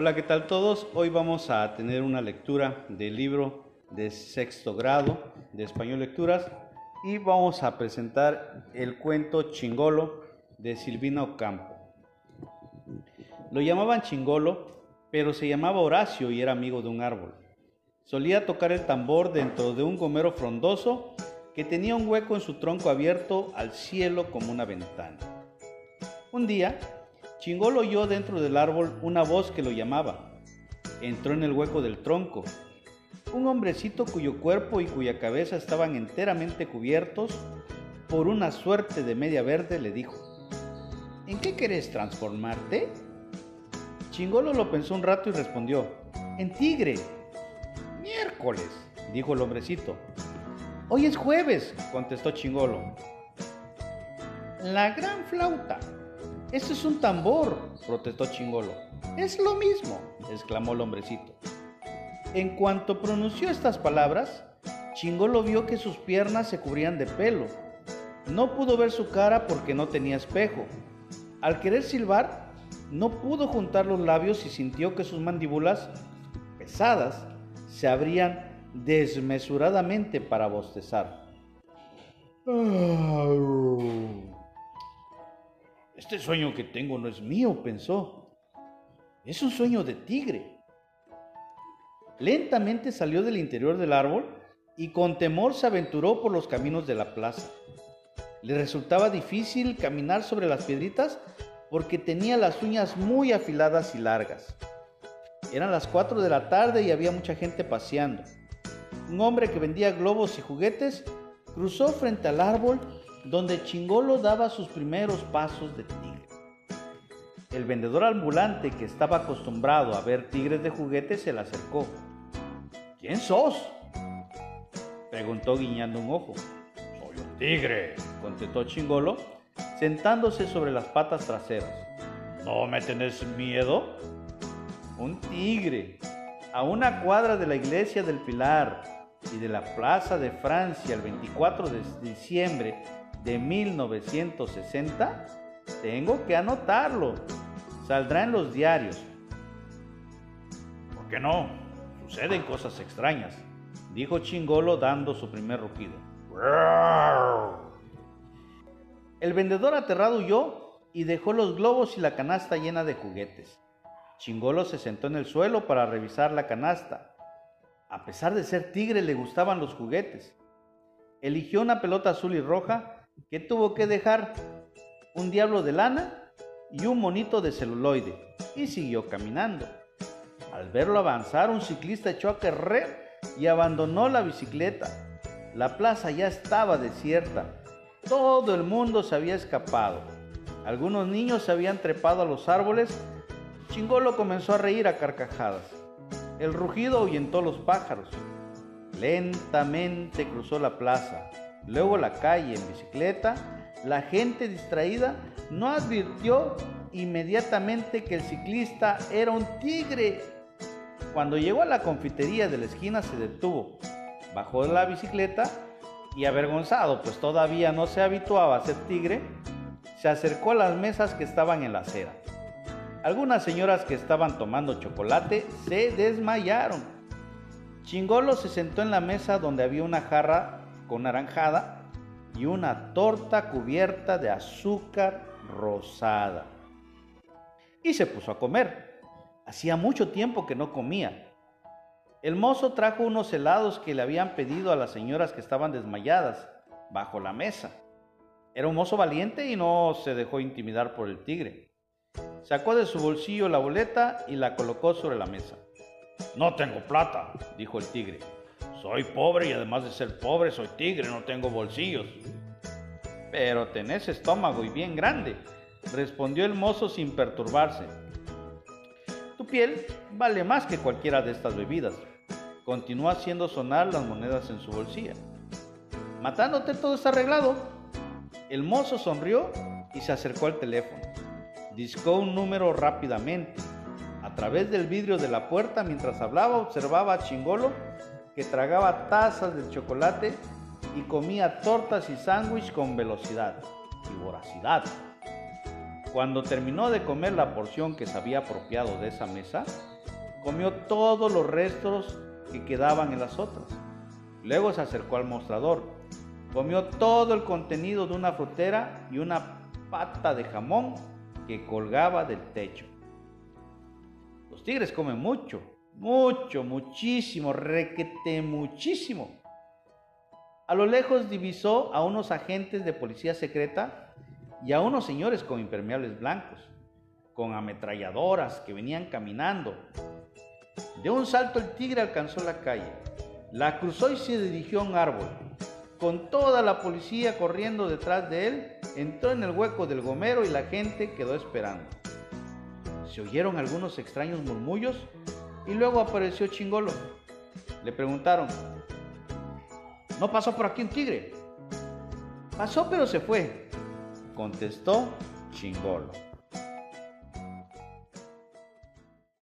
Hola, ¿qué tal todos? Hoy vamos a tener una lectura del libro de sexto grado de Español Lecturas y vamos a presentar el cuento Chingolo de Silvina Ocampo. Lo llamaban Chingolo, pero se llamaba Horacio y era amigo de un árbol. Solía tocar el tambor dentro de un gomero frondoso que tenía un hueco en su tronco abierto al cielo como una ventana. Un día, Chingolo oyó dentro del árbol una voz que lo llamaba. Entró en el hueco del tronco. Un hombrecito cuyo cuerpo y cuya cabeza estaban enteramente cubiertos por una suerte de media verde le dijo, ¿En qué querés transformarte? Chingolo lo pensó un rato y respondió, En tigre. Miércoles, dijo el hombrecito. Hoy es jueves, contestó Chingolo. La gran flauta, ¡Eso es un tambor! protestó Chingolo. Es lo mismo, exclamó el hombrecito. En cuanto pronunció estas palabras, Chingolo vio que sus piernas se cubrían de pelo. No pudo ver su cara porque no tenía espejo. Al querer silbar, no pudo juntar los labios y sintió que sus mandíbulas, pesadas, se abrían desmesuradamente para bostezar. Este sueño que tengo no es mío, pensó. Es un sueño de tigre. Lentamente salió del interior del árbol y con temor se aventuró por los caminos de la plaza. Le resultaba difícil caminar sobre las piedritas porque tenía las uñas muy afiladas y largas. Eran las 4 de la tarde y había mucha gente paseando. Un hombre que vendía globos y juguetes cruzó frente al árbol donde Chingolo daba sus primeros pasos de tigre. El vendedor ambulante que estaba acostumbrado a ver tigres de juguete se le acercó. ¿Quién sos? preguntó guiñando un ojo. Soy un tigre, contestó Chingolo, sentándose sobre las patas traseras. ¿No me tenés miedo? Un tigre, a una cuadra de la iglesia del Pilar y de la Plaza de Francia el 24 de diciembre de 1960? Tengo que anotarlo. Saldrá en los diarios. ¿Por qué no? Suceden cosas extrañas, dijo Chingolo dando su primer rugido. El vendedor aterrado huyó y dejó los globos y la canasta llena de juguetes. Chingolo se sentó en el suelo para revisar la canasta. A pesar de ser tigre le gustaban los juguetes. Eligió una pelota azul y roja que tuvo que dejar un diablo de lana y un monito de celuloide y siguió caminando. Al verlo avanzar, un ciclista echó a correr y abandonó la bicicleta. La plaza ya estaba desierta. Todo el mundo se había escapado. Algunos niños se habían trepado a los árboles. Chingolo comenzó a reír a carcajadas. El rugido ahuyentó los pájaros. Lentamente cruzó la plaza luego la calle en bicicleta, la gente distraída no advirtió inmediatamente que el ciclista era un tigre. Cuando llegó a la confitería de la esquina se detuvo, bajó de la bicicleta y avergonzado, pues todavía no se habituaba a ser tigre, se acercó a las mesas que estaban en la acera. Algunas señoras que estaban tomando chocolate se desmayaron. Chingolo se sentó en la mesa donde había una jarra con naranjada y una torta cubierta de azúcar rosada. Y se puso a comer. Hacía mucho tiempo que no comía. El mozo trajo unos helados que le habían pedido a las señoras que estaban desmayadas bajo la mesa. Era un mozo valiente y no se dejó intimidar por el tigre. Sacó de su bolsillo la boleta y la colocó sobre la mesa. No tengo plata, dijo el tigre. Soy pobre y además de ser pobre soy tigre, no tengo bolsillos. Pero tenés estómago y bien grande, respondió el mozo sin perturbarse. Tu piel vale más que cualquiera de estas bebidas. Continuó haciendo sonar las monedas en su bolsilla. Matándote todo está arreglado. El mozo sonrió y se acercó al teléfono. Discó un número rápidamente. A través del vidrio de la puerta, mientras hablaba, observaba a Chingolo que tragaba tazas de chocolate y comía tortas y sándwich con velocidad y voracidad. Cuando terminó de comer la porción que se había apropiado de esa mesa, comió todos los restos que quedaban en las otras. Luego se acercó al mostrador, comió todo el contenido de una frutera y una pata de jamón que colgaba del techo. Los tigres comen mucho, mucho, muchísimo, requete muchísimo. A lo lejos divisó a unos agentes de policía secreta y a unos señores con impermeables blancos, con ametralladoras que venían caminando. De un salto el tigre alcanzó la calle, la cruzó y se dirigió a un árbol. Con toda la policía corriendo detrás de él, entró en el hueco del gomero y la gente quedó esperando. Se oyeron algunos extraños murmullos y luego apareció Chingolo. Le preguntaron, ¿no pasó por aquí un tigre? Pasó pero se fue, contestó Chingolo.